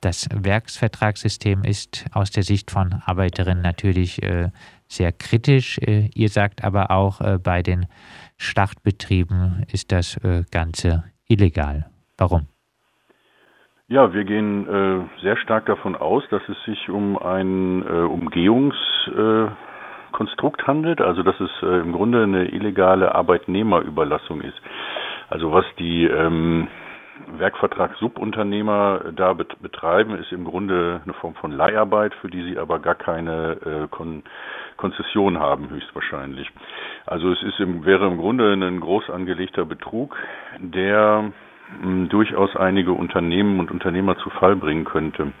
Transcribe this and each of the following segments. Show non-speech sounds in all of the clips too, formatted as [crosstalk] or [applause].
das Werksvertragssystem ist aus der Sicht von Arbeiterinnen natürlich äh, sehr kritisch. Äh, ihr sagt aber auch, äh, bei den Schlachtbetrieben ist das äh, Ganze illegal. Warum? Ja, wir gehen äh, sehr stark davon aus, dass es sich um ein äh, Umgehungskonstrukt handelt, also dass es im Grunde eine illegale Arbeitnehmerüberlassung ist. Also was die ähm, Werkvertrag-Subunternehmer da betreiben, ist im Grunde eine Form von Leiharbeit, für die sie aber gar keine äh, Kon Konzession haben, höchstwahrscheinlich. Also es ist im, wäre im Grunde ein groß angelegter Betrug, der mh, hm, durchaus einige Unternehmen und Unternehmer zu Fall bringen könnte.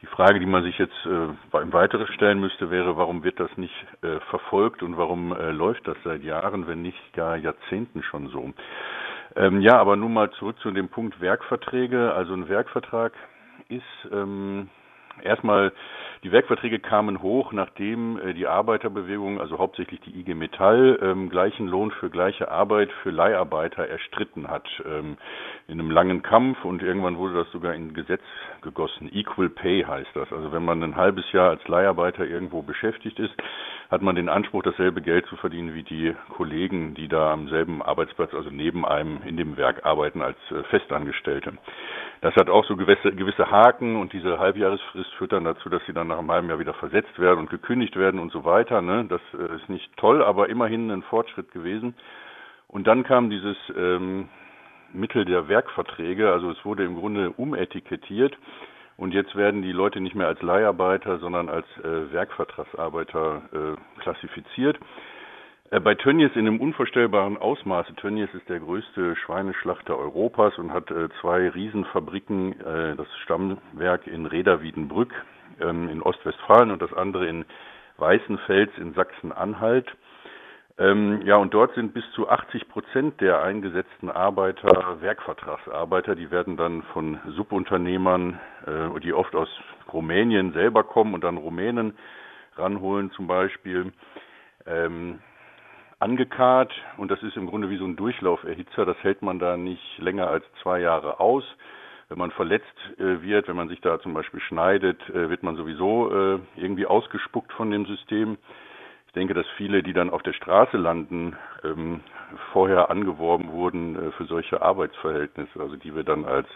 Die Frage, die man sich jetzt äh, im Weiteren stellen müsste, wäre, warum wird das nicht äh, verfolgt und warum äh, läuft das seit Jahren, wenn nicht gar Jahrzehnten schon so? Ähm, ja, aber nun mal zurück zu dem Punkt Werkverträge. Also ein Werkvertrag ist ähm, erstmal die Werkverträge kamen hoch, nachdem äh, die Arbeiterbewegung, also hauptsächlich die IG Metall, ähm, gleichen Lohn für gleiche Arbeit für Leiharbeiter erstritten hat. Ähm, in einem langen Kampf und irgendwann wurde das sogar in Gesetz gegossen. Equal Pay heißt das. Also wenn man ein halbes Jahr als Leiharbeiter irgendwo beschäftigt ist, hat man den Anspruch, dasselbe Geld zu verdienen wie die Kollegen, die da am selben Arbeitsplatz, also neben einem in dem Werk arbeiten als äh, Festangestellte. Das hat auch so gewisse, gewisse Haken und diese Halbjahresfrist führt dann dazu, dass sie dann nach einem halben Jahr wieder versetzt werden und gekündigt werden und so weiter. Ne? Das äh, ist nicht toll, aber immerhin ein Fortschritt gewesen. Und dann kam dieses ähm, Mittel der Werkverträge, also es wurde im Grunde umetikettiert und jetzt werden die Leute nicht mehr als Leiharbeiter, sondern als äh, Werkvertragsarbeiter äh, klassifiziert. Äh, bei Tönnies in einem unvorstellbaren Ausmaße. Tönnies ist der größte Schweineschlachter Europas und hat äh, zwei Riesenfabriken, äh, das Stammwerk in Reda-Wiedenbrück ähm, in Ostwestfalen und das andere in Weißenfels in Sachsen-Anhalt. Ähm, ja, und dort sind bis zu 80 Prozent der eingesetzten Arbeiter Werkvertragsarbeiter. Die werden dann von Subunternehmern, äh, die oft aus Rumänien selber kommen und dann Rumänen ranholen zum Beispiel, ähm, angekarrt. Und das ist im Grunde wie so ein Durchlauferhitzer. Das hält man da nicht länger als zwei Jahre aus. Wenn man verletzt äh, wird, wenn man sich da zum Beispiel schneidet, äh, wird man sowieso äh, irgendwie ausgespuckt von dem System. Ich denke, dass viele, die dann auf der Straße landen, ähm, vorher angeworben wurden äh, für solche Arbeitsverhältnisse, also die wir dann als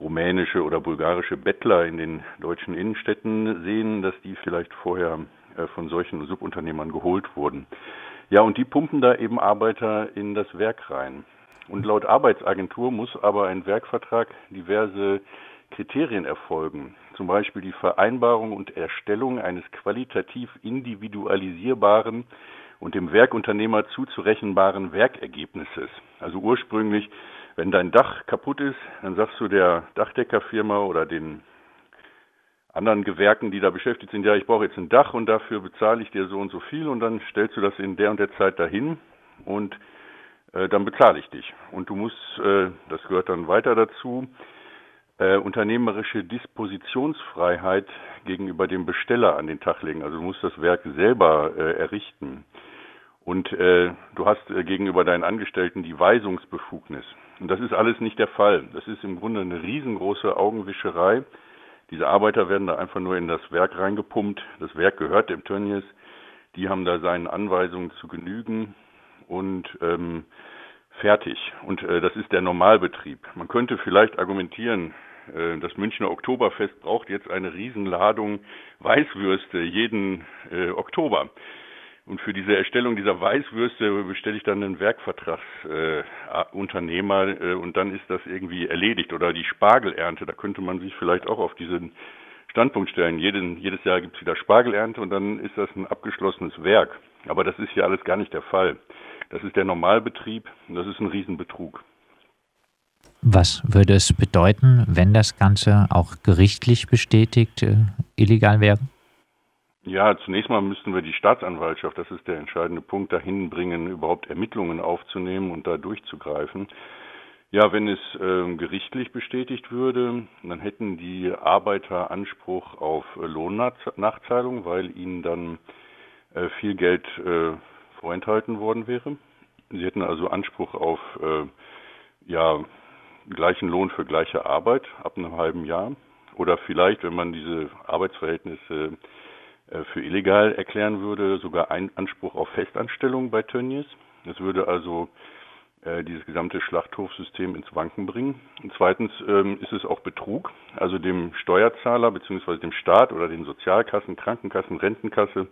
rumänische oder bulgarische Bettler in den deutschen Innenstädten sehen, dass die vielleicht vorher äh, von solchen Subunternehmern geholt wurden. Ja, und die pumpen da eben Arbeiter in das Werk rein. Und laut Arbeitsagentur muss aber ein Werkvertrag diverse Kriterien erfolgen, zum Beispiel die Vereinbarung und Erstellung eines qualitativ individualisierbaren und dem Werkunternehmer zuzurechenbaren Werkergebnisses. Also ursprünglich, wenn dein Dach kaputt ist, dann sagst du der Dachdeckerfirma oder den anderen Gewerken, die da beschäftigt sind, ja, ich brauche jetzt ein Dach und dafür bezahle ich dir so und so viel und dann stellst du das in der und der Zeit dahin und äh, dann bezahle ich dich. Und du musst, äh, das gehört dann weiter dazu, äh, unternehmerische Dispositionsfreiheit gegenüber dem Besteller an den Tag legen. Also du musst das Werk selber äh, errichten. Und äh, du hast äh, gegenüber deinen Angestellten die Weisungsbefugnis. Und das ist alles nicht der Fall. Das ist im Grunde eine riesengroße Augenwischerei. Diese Arbeiter werden da einfach nur in das Werk reingepumpt. Das Werk gehört dem Tönnies. Die haben da seinen Anweisungen zu genügen und ähm, fertig. Und äh, das ist der Normalbetrieb. Man könnte vielleicht argumentieren, das Münchner Oktoberfest braucht jetzt eine Riesenladung Weißwürste jeden äh, Oktober. Und für diese Erstellung dieser Weißwürste bestelle ich dann einen Werkvertragsunternehmer äh, äh, und dann ist das irgendwie erledigt. Oder die Spargelernte, da könnte man sich vielleicht auch auf diesen Standpunkt stellen. Jeden, jedes Jahr gibt es wieder Spargelernte und dann ist das ein abgeschlossenes Werk. Aber das ist hier alles gar nicht der Fall. Das ist der Normalbetrieb und das ist ein Riesenbetrug. Was würde es bedeuten, wenn das Ganze auch gerichtlich bestätigt äh, illegal wäre? Ja, zunächst mal müssten wir die Staatsanwaltschaft, das ist der entscheidende Punkt, dahin bringen, überhaupt Ermittlungen aufzunehmen und da durchzugreifen. Ja, wenn es äh, gerichtlich bestätigt würde, dann hätten die Arbeiter Anspruch auf äh, Lohnnachzahlung, weil ihnen dann äh, viel Geld äh, vorenthalten worden wäre. Sie hätten also Anspruch auf äh, ja, gleichen Lohn für gleiche Arbeit ab einem halben Jahr oder vielleicht, wenn man diese Arbeitsverhältnisse äh, für illegal erklären würde, sogar ein Anspruch auf Festanstellung bei Tönnies. Das würde also äh, dieses gesamte Schlachthofsystem ins Wanken bringen. Und zweitens ähm, ist es auch Betrug, also dem Steuerzahler bzw. dem Staat oder den Sozialkassen, Krankenkassen, Rentenkasse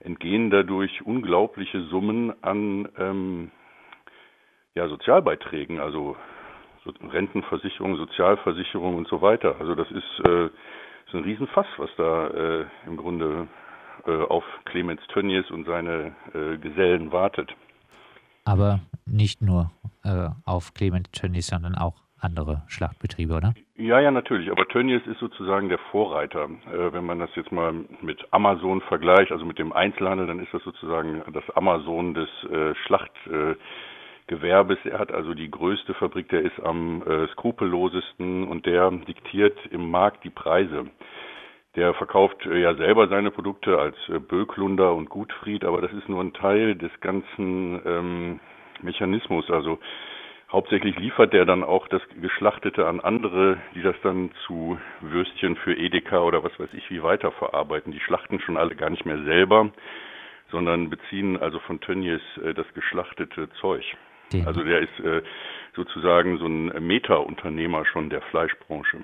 entgehen dadurch unglaubliche Summen an ähm, ja, Sozialbeiträgen, also Rentenversicherung, Sozialversicherung und so weiter. Also das ist, äh, ist ein Riesenfass, was da äh, im Grunde äh, auf Clemens Tönnies und seine äh, Gesellen wartet. Aber nicht nur äh, auf Clemens Tönnies, sondern auch andere Schlachtbetriebe, oder? Ja, ja, natürlich. Aber Tönnies ist sozusagen der Vorreiter. Äh, wenn man das jetzt mal mit Amazon vergleicht, also mit dem Einzelhandel, dann ist das sozusagen das Amazon des Schlacht. Gewerbes. Er hat also die größte Fabrik, der ist am äh, skrupellosesten und der diktiert im Markt die Preise. Der verkauft äh, ja selber seine Produkte als äh, Böklunder und Gutfried, aber das ist nur ein Teil des ganzen ähm, Mechanismus. Also hauptsächlich liefert der dann auch das Geschlachtete an andere, die das dann zu Würstchen für Edeka oder was weiß ich wie weiterverarbeiten. Die schlachten schon alle gar nicht mehr selber, sondern beziehen also von Tönnies äh, das geschlachtete Zeug. Den. Also der ist äh, sozusagen so ein Meta-Unternehmer schon der Fleischbranche.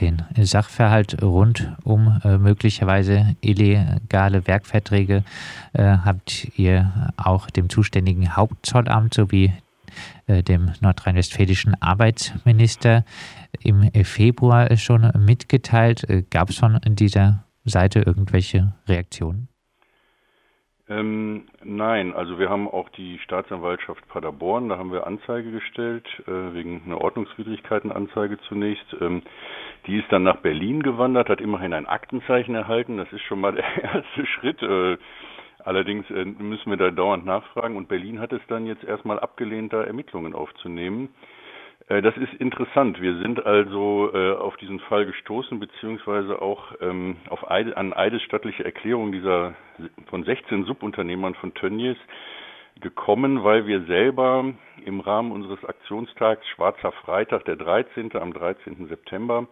Den Sachverhalt rund um äh, möglicherweise illegale Werkverträge äh, habt ihr auch dem zuständigen Hauptzollamt sowie äh, dem nordrhein-westfälischen Arbeitsminister im Februar schon mitgeteilt. Äh, Gab es von dieser Seite irgendwelche Reaktionen? Ähm, nein, also wir haben auch die Staatsanwaltschaft Paderborn, da haben wir Anzeige gestellt, äh, wegen einer Ordnungswidrigkeitenanzeige zunächst. Ähm, die ist dann nach Berlin gewandert, hat immerhin ein Aktenzeichen erhalten, das ist schon mal der [laughs] erste Schritt. Äh, allerdings äh, müssen wir da dauernd nachfragen und Berlin hat es dann jetzt erstmal abgelehnt, da Ermittlungen aufzunehmen. Äh, das ist interessant. Wir sind also äh, auf diesen Fall gestoßen, beziehungsweise auch ähm, auf Eide, an eidesstattliche Erklärung dieser von 16 Subunternehmern von Tönnies gekommen, weil wir selber im Rahmen unseres Aktionstags Schwarzer Freitag, der 13. am 13. September,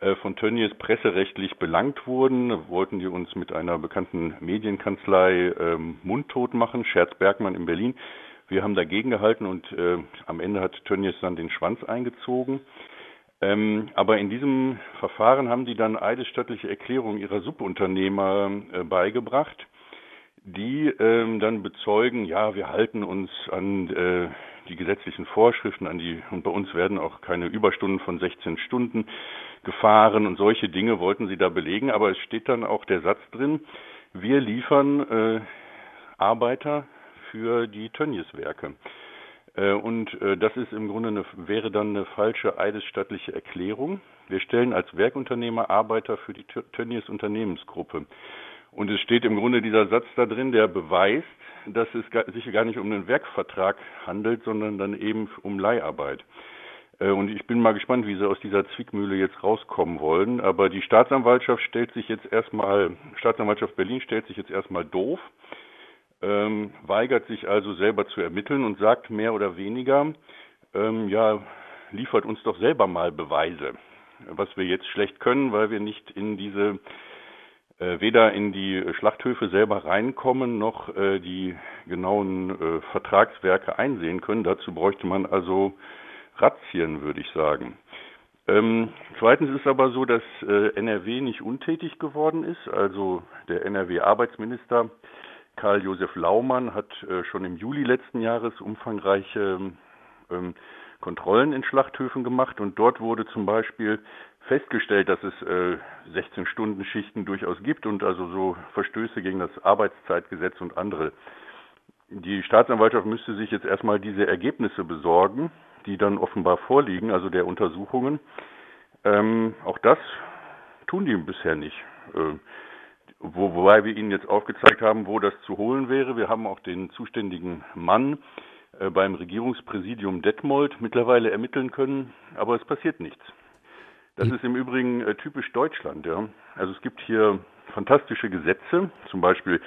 äh, von Tönnies presserechtlich belangt wurden, wollten die uns mit einer bekannten Medienkanzlei ähm, mundtot machen, Scherz Bergmann in Berlin. Wir haben dagegen gehalten und äh, am Ende hat Tönnies dann den Schwanz eingezogen. Ähm, aber in diesem Verfahren haben die dann eidesstattliche Erklärungen ihrer Subunternehmer äh, beigebracht, die ähm, dann bezeugen, ja, wir halten uns an äh, die gesetzlichen Vorschriften, an die und bei uns werden auch keine Überstunden von 16 Stunden gefahren und solche Dinge wollten sie da belegen. Aber es steht dann auch der Satz drin: Wir liefern äh, Arbeiter für die Tönnies-Werke. Äh, und äh, das ist im Grunde eine, wäre dann eine falsche eidesstattliche Erklärung. Wir stellen als Werkunternehmer Arbeiter für die Tönnies Unternehmensgruppe. Und es steht im Grunde dieser Satz da drin, der beweist, dass es sich gar nicht um einen Werkvertrag handelt, sondern dann eben um Leiharbeit. Äh, und ich bin mal gespannt, wie sie aus dieser Zwickmühle jetzt rauskommen wollen. Aber die Staatsanwaltschaft stellt sich jetzt erstmal, Staatsanwaltschaft Berlin stellt sich jetzt erstmal doof ähm, weigert sich also selber zu ermitteln und sagt mehr oder weniger, ähm, ja, liefert uns doch selber mal Beweise, was wir jetzt schlecht können, weil wir nicht in diese äh, weder in die Schlachthöfe selber reinkommen noch äh, die genauen äh, Vertragswerke einsehen können. Dazu bräuchte man also Razzien, würde ich sagen. Ähm, zweitens ist aber so, dass äh, NRW nicht untätig geworden ist. Also der NRW-Arbeitsminister Karl-Josef Laumann hat äh, schon im Juli letzten Jahres umfangreiche ähm, Kontrollen in Schlachthöfen gemacht und dort wurde zum Beispiel festgestellt, dass es äh, 16-Stunden-Schichten durchaus gibt und also so Verstöße gegen das Arbeitszeitgesetz und andere. Die Staatsanwaltschaft müsste sich jetzt erstmal diese Ergebnisse besorgen, die dann offenbar vorliegen, also der Untersuchungen. Ähm, auch das tun die bisher nicht. Äh, wo, wobei wir Ihnen jetzt aufgezeigt haben, wo das zu holen wäre. Wir haben auch den zuständigen Mann äh, beim Regierungspräsidium Detmold mittlerweile ermitteln können, aber es passiert nichts. Das ist im Übrigen äh, typisch Deutschland. Ja. Also es gibt hier fantastische Gesetze, zum Beispiel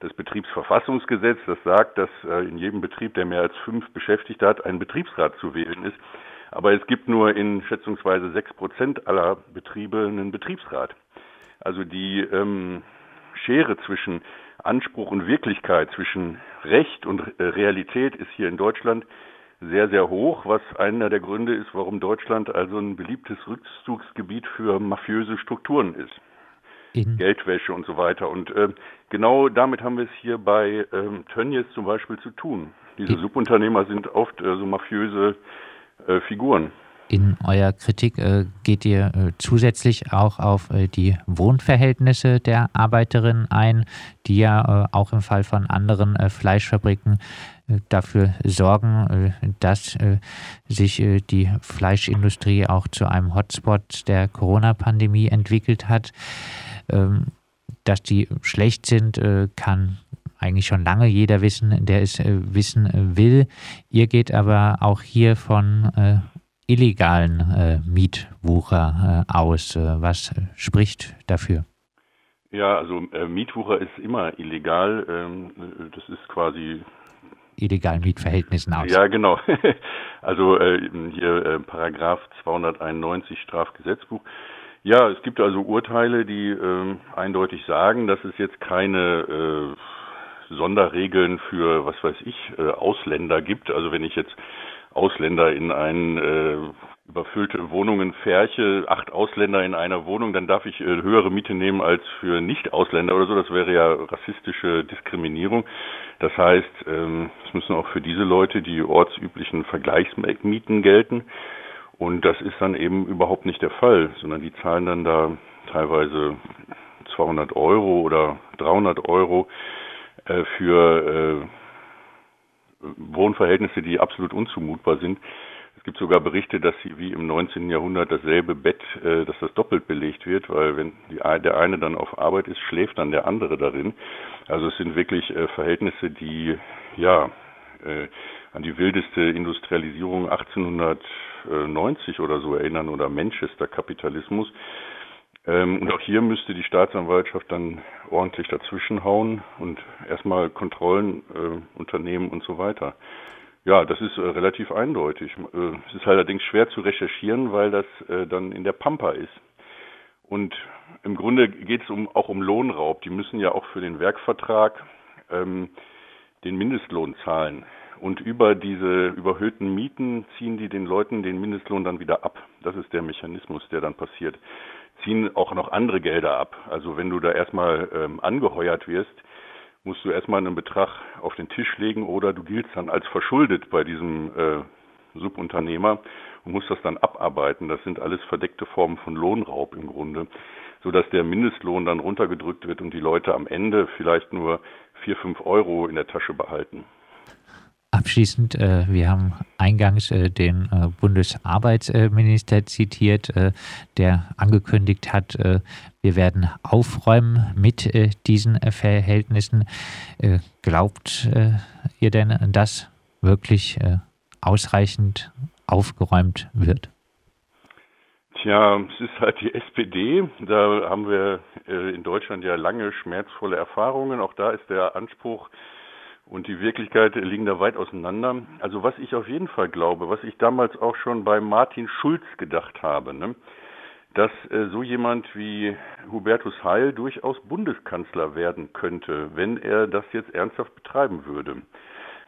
das Betriebsverfassungsgesetz, das sagt, dass äh, in jedem Betrieb, der mehr als fünf Beschäftigte hat, ein Betriebsrat zu wählen ist. Aber es gibt nur in schätzungsweise sechs Prozent aller Betriebe einen Betriebsrat. Also die ähm, Schere zwischen Anspruch und Wirklichkeit, zwischen Recht und äh, Realität ist hier in Deutschland sehr, sehr hoch, was einer der Gründe ist, warum Deutschland also ein beliebtes Rückzugsgebiet für mafiöse Strukturen ist. In Geldwäsche und so weiter. Und äh, genau damit haben wir es hier bei ähm, Tönnies zum Beispiel zu tun. Diese In Subunternehmer sind oft äh, so mafiöse äh, Figuren. In eurer Kritik äh, geht ihr äh, zusätzlich auch auf äh, die Wohnverhältnisse der Arbeiterinnen ein, die ja äh, auch im Fall von anderen äh, Fleischfabriken äh, dafür sorgen, dass sich die Fleischindustrie auch zu einem Hotspot der Corona-Pandemie entwickelt hat. Ähm, dass die schlecht sind, kann eigentlich schon lange jeder wissen, der es wissen will. Ihr geht aber auch hier von illegalen äh, Mietwucher äh, aus. Äh, was spricht dafür? Ja, also äh, Mietwucher ist immer illegal. Ähm, das ist quasi illegalen Mietverhältnissen aus. Ja, genau. [laughs] also äh, hier äh, Paragraph 291 Strafgesetzbuch. Ja, es gibt also Urteile, die äh, eindeutig sagen, dass es jetzt keine äh, Sonderregeln für, was weiß ich, äh, Ausländer gibt. Also wenn ich jetzt Ausländer in ein äh, überfüllte Wohnungen Färche, acht Ausländer in einer Wohnung, dann darf ich äh, höhere Miete nehmen als für Nicht-Ausländer oder so. Das wäre ja rassistische Diskriminierung. Das heißt, ähm, es müssen auch für diese Leute die ortsüblichen Vergleichsmieten gelten. Und das ist dann eben überhaupt nicht der Fall, sondern die zahlen dann da teilweise 200 Euro oder 300 Euro äh, für äh, Wohnverhältnisse, die absolut unzumutbar sind. Es gibt sogar Berichte, dass sie wie im 19. Jahrhundert dasselbe Bett, äh, dass das doppelt belegt wird, weil wenn die, der eine dann auf Arbeit ist, schläft dann der andere darin. Also es sind wirklich äh, Verhältnisse, die ja äh, an die wildeste Industrialisierung 1890 oder so erinnern oder Manchester-Kapitalismus. Ähm, und auch hier müsste die Staatsanwaltschaft dann ordentlich dazwischenhauen und erstmal Kontrollen äh, unternehmen und so weiter. Ja, das ist äh, relativ eindeutig. Äh, es ist allerdings schwer zu recherchieren, weil das äh, dann in der Pampa ist. Und im Grunde geht es um, auch um Lohnraub. Die müssen ja auch für den Werkvertrag ähm, den Mindestlohn zahlen. Und über diese überhöhten Mieten ziehen die den Leuten den Mindestlohn dann wieder ab. Das ist der Mechanismus, der dann passiert ziehen auch noch andere Gelder ab. Also wenn du da erstmal ähm, angeheuert wirst, musst du erstmal einen Betrag auf den Tisch legen oder du giltst dann als verschuldet bei diesem äh, Subunternehmer und musst das dann abarbeiten. Das sind alles verdeckte Formen von Lohnraub im Grunde, sodass der Mindestlohn dann runtergedrückt wird und die Leute am Ende vielleicht nur vier, fünf Euro in der Tasche behalten. Abschließend, äh, wir haben eingangs äh, den äh, Bundesarbeitsminister zitiert, äh, der angekündigt hat, äh, wir werden aufräumen mit äh, diesen Verhältnissen. glaubt ihr denn, dass wirklich ausreichend aufgeräumt wird? Tja, es ist halt die SPD. Da haben wir in Deutschland ja lange schmerzvolle Erfahrungen. Auch da ist der Anspruch, und die Wirklichkeit liegen da weit auseinander. Also was ich auf jeden Fall glaube, was ich damals auch schon bei Martin Schulz gedacht habe, ne, dass äh, so jemand wie Hubertus Heil durchaus Bundeskanzler werden könnte, wenn er das jetzt ernsthaft betreiben würde.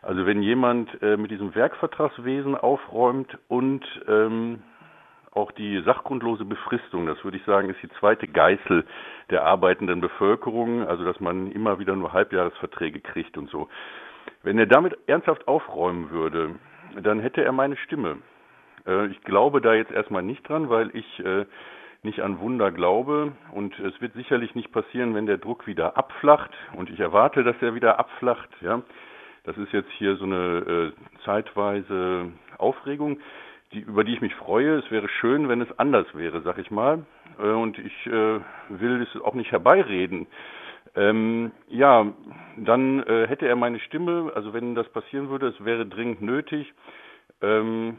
Also wenn jemand äh, mit diesem Werkvertragswesen aufräumt und ähm, auch die sachgrundlose Befristung, das würde ich sagen, ist die zweite Geißel der arbeitenden Bevölkerung, also dass man immer wieder nur Halbjahresverträge kriegt und so. Wenn er damit ernsthaft aufräumen würde, dann hätte er meine Stimme. Äh, ich glaube da jetzt erstmal nicht dran, weil ich äh, nicht an Wunder glaube und es wird sicherlich nicht passieren, wenn der Druck wieder abflacht und ich erwarte, dass er wieder abflacht, ja. Das ist jetzt hier so eine äh, zeitweise Aufregung die, über die ich mich freue. Es wäre schön, wenn es anders wäre, sag ich mal. Äh, und ich äh, will es auch nicht herbeireden. Ähm, ja, dann äh, hätte er meine Stimme, also wenn das passieren würde, es wäre dringend nötig. Ähm,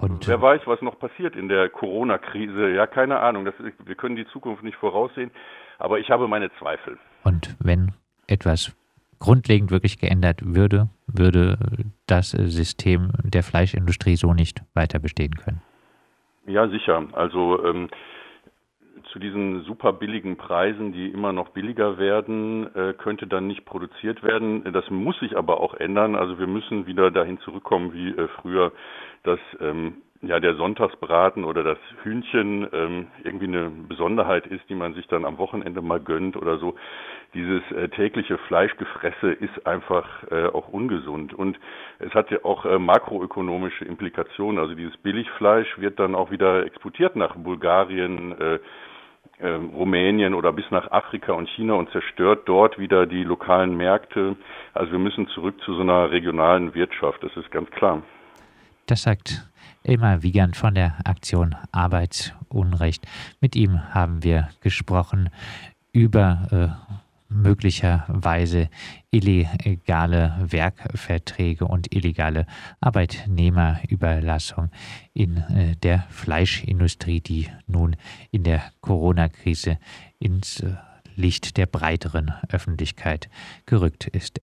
und wer weiß, was noch passiert in der Corona-Krise. Ja, keine Ahnung. Das, wir können die Zukunft nicht voraussehen, aber ich habe meine Zweifel. Und wenn etwas grundlegend wirklich geändert würde, würde das System der Fleischindustrie so nicht weiter bestehen können. Ja, sicher. Also ähm, zu diesen super billigen Preisen, die immer noch billiger werden, äh, könnte dann nicht produziert werden. Das muss sich aber auch ändern. Also wir müssen wieder dahin zurückkommen wie äh, früher, dass ähm, ja der Sonntagsbraten oder das Hühnchen ähm, irgendwie eine Besonderheit ist, die man sich dann am Wochenende mal gönnt oder so. Dieses äh, tägliche Fleischgefresse ist einfach äh, auch ungesund und es hat ja auch äh, makroökonomische Implikationen. Also dieses Billigfleisch wird dann auch wieder exportiert nach Bulgarien, äh, äh, Rumänien oder bis nach Afrika und China und zerstört dort wieder die lokalen Märkte. Also wir müssen zurück zu so einer regionalen Wirtschaft, das ist ganz klar. Das sagt Elmar Wiegand von der Aktion Arbeitsunrecht. Mit ihm haben wir gesprochen über äh, möglicherweise illegale Werkverträge und illegale Arbeitnehmerüberlassung in äh, der Fleischindustrie, die nun in der Corona-Krise ins äh, Licht der breiteren Öffentlichkeit gerückt ist.